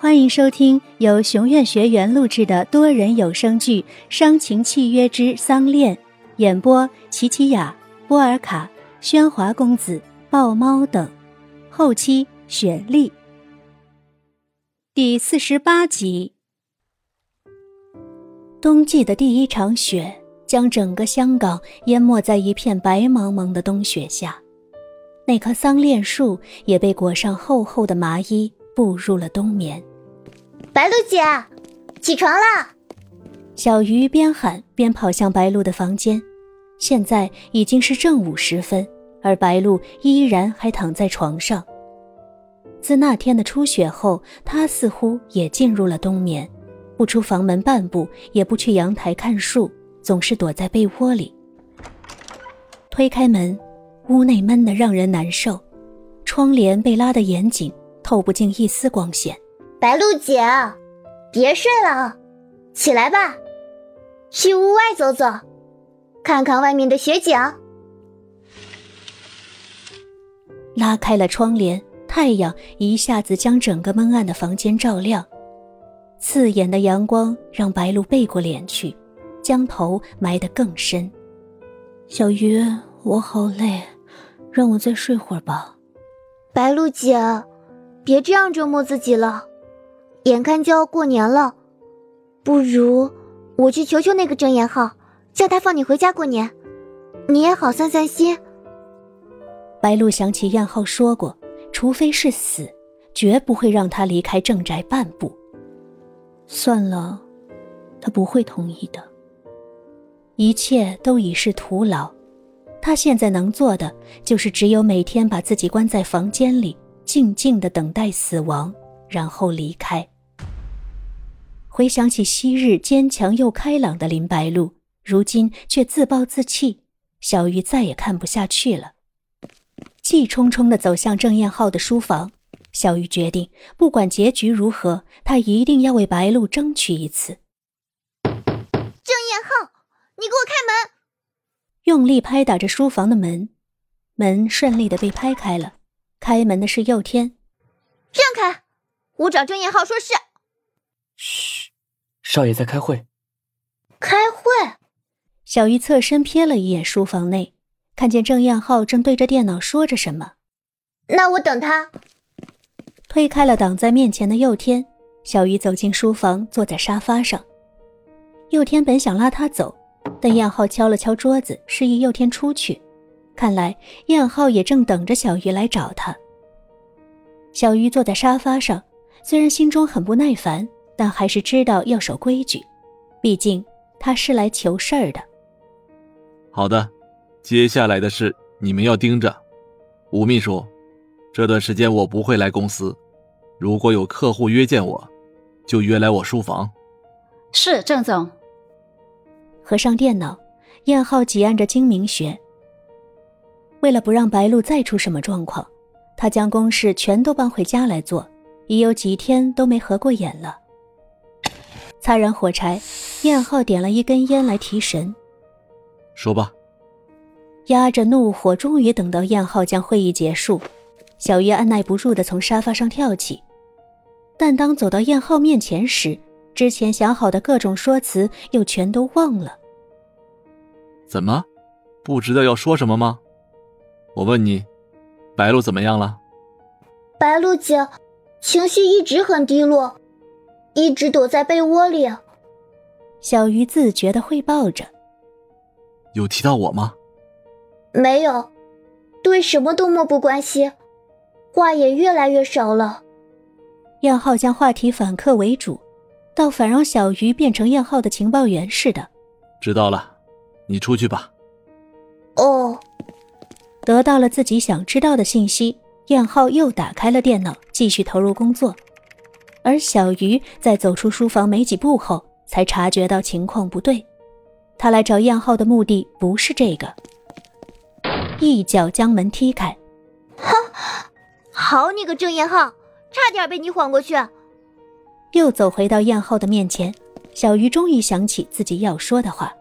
欢迎收听由熊院学员录制的多人有声剧《伤情契约之丧恋》，演播：琪琪雅、波尔卡、喧哗公子、豹猫等，后期雪莉。第四十八集。冬季的第一场雪将整个香港淹没在一片白茫茫的冬雪下，那棵桑恋树也被裹上厚厚的麻衣，步入了冬眠。白露姐，起床了！小鱼边喊边跑向白露的房间。现在已经是正午时分，而白露依然还躺在床上。自那天的初雪后，她似乎也进入了冬眠，不出房门半步，也不去阳台看树，总是躲在被窝里。推开门，屋内闷得让人难受，窗帘被拉得严紧，透不进一丝光线。白露姐，别睡了，起来吧，去屋外走走，看看外面的雪景。拉开了窗帘，太阳一下子将整个闷暗的房间照亮，刺眼的阳光让白露背过脸去，将头埋得更深。小鱼，我好累，让我再睡会儿吧。白露姐，别这样折磨自己了。眼看就要过年了，不如我去求求那个郑彦浩，叫他放你回家过年，你也好散散心。白露想起燕浩说过，除非是死，绝不会让他离开郑宅半步。算了，他不会同意的。一切都已是徒劳，他现在能做的就是只有每天把自己关在房间里，静静的等待死亡，然后离开。回想起昔日坚强又开朗的林白露，如今却自暴自弃，小鱼再也看不下去了，气冲冲地走向郑彦浩的书房。小鱼决定，不管结局如何，他一定要为白露争取一次。郑彦浩，你给我开门！用力拍打着书房的门，门顺利的被拍开了。开门的是佑天，让开！我找郑彦浩说事。嘘，少爷在开会。开会。小鱼侧身瞥了一眼书房内，看见郑彦浩正对着电脑说着什么。那我等他。推开了挡在面前的佑天，小鱼走进书房，坐在沙发上。佑天本想拉他走，但燕浩敲了敲桌子，示意佑天出去。看来燕浩也正等着小鱼来找他。小鱼坐在沙发上，虽然心中很不耐烦。但还是知道要守规矩，毕竟他是来求事儿的。好的，接下来的事你们要盯着。吴秘书，这段时间我不会来公司，如果有客户约见我，就约来我书房。是郑总。合上电脑，燕浩挤按着精明学。为了不让白露再出什么状况，他将公事全都搬回家来做，已有几天都没合过眼了。擦燃火柴，燕浩点了一根烟来提神。说吧。压着怒火，终于等到燕浩将会议结束。小月按耐不住的从沙发上跳起，但当走到燕浩面前时，之前想好的各种说辞又全都忘了。怎么，不知道要说什么吗？我问你，白露怎么样了？白露姐，情绪一直很低落。一直躲在被窝里，小鱼自觉的汇报着。有提到我吗？没有，对什么都漠不关心，话也越来越少了。燕浩将话题反客为主，倒反让小鱼变成燕浩的情报员似的。知道了，你出去吧。哦，得到了自己想知道的信息，燕浩又打开了电脑，继续投入工作。而小鱼在走出书房没几步后，才察觉到情况不对。他来找燕浩的目的不是这个，一脚将门踢开。哼，好你个郑燕浩，差点被你晃过去。又走回到燕浩的面前，小鱼终于想起自己要说的话。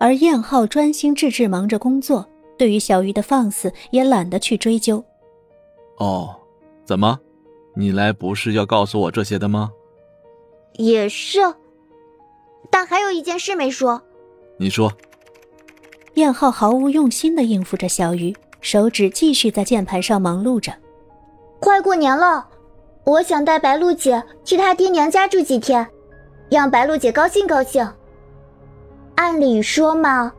而燕浩专心致志忙着工作，对于小鱼的放肆也懒得去追究。哦，怎么？你来不是要告诉我这些的吗？也是，但还有一件事没说。你说。燕浩毫无用心的应付着小鱼，手指继续在键盘上忙碌着。快过年了，我想带白露姐去她爹娘家住几天，让白露姐高兴高兴。按理说嘛，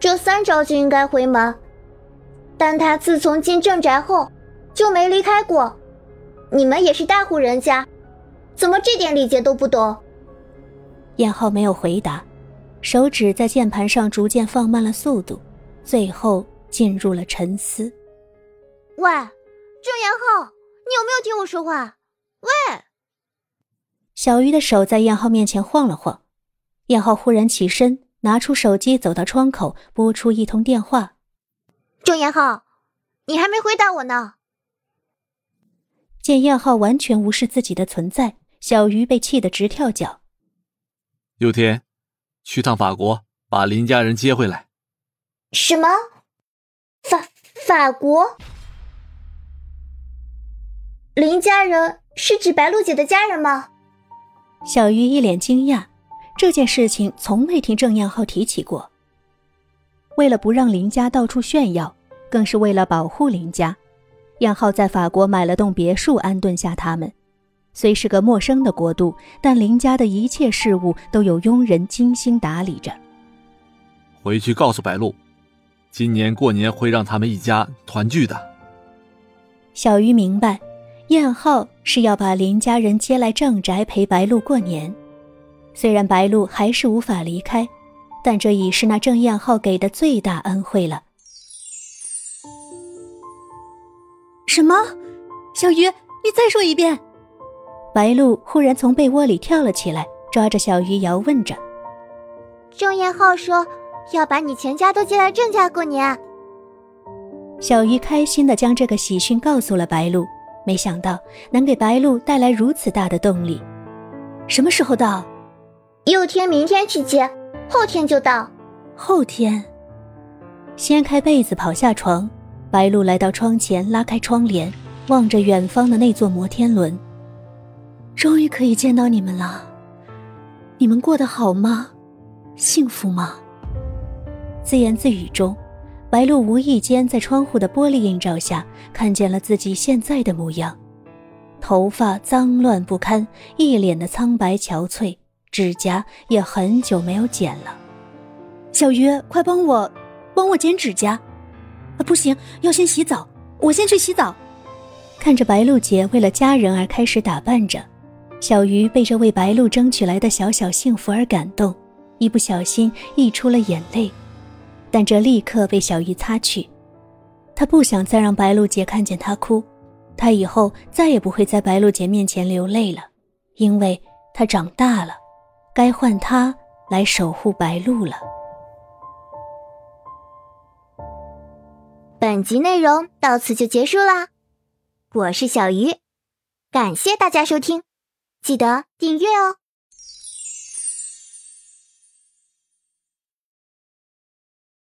这三招就应该回门，但她自从进正宅后就没离开过。你们也是大户人家，怎么这点礼节都不懂？燕浩没有回答。手指在键盘上逐渐放慢了速度，最后进入了沉思。喂，郑延浩，你有没有听我说话？喂！小鱼的手在燕浩面前晃了晃，燕浩忽然起身，拿出手机，走到窗口，拨出一通电话。郑延浩，你还没回答我呢。见燕浩完全无视自己的存在，小鱼被气得直跳脚。六天。去趟法国，把林家人接回来。什么？法法国？林家人是指白露姐的家人吗？小鱼一脸惊讶，这件事情从未听郑燕浩提起过。为了不让林家到处炫耀，更是为了保护林家，燕浩在法国买了栋别墅安顿下他们。虽是个陌生的国度，但林家的一切事务都有佣人精心打理着。回去告诉白露，今年过年会让他们一家团聚的。小鱼明白，燕浩是要把林家人接来正宅陪白露过年。虽然白露还是无法离开，但这已是那郑燕浩给的最大恩惠了。什么？小鱼，你再说一遍。白露忽然从被窝里跳了起来，抓着小鱼摇问着：“郑彦浩说要把你全家都接来郑家过年。”小鱼开心的将这个喜讯告诉了白露，没想到能给白露带来如此大的动力。什么时候到？佑天明天去接，后天就到。后天，掀开被子跑下床，白露来到窗前，拉开窗帘，望着远方的那座摩天轮。终于可以见到你们了，你们过得好吗？幸福吗？自言自语中，白露无意间在窗户的玻璃映照下看见了自己现在的模样：头发脏乱不堪，一脸的苍白憔悴，指甲也很久没有剪了。小鱼，快帮我，帮我剪指甲！不行，要先洗澡，我先去洗澡。看着白露姐为了家人而开始打扮着。小鱼被这为白露争取来的小小幸福而感动，一不小心溢出了眼泪，但这立刻被小鱼擦去。他不想再让白露姐看见他哭，他以后再也不会在白露姐面前流泪了，因为他长大了，该换他来守护白露了。本集内容到此就结束啦，我是小鱼，感谢大家收听。记得订阅哦。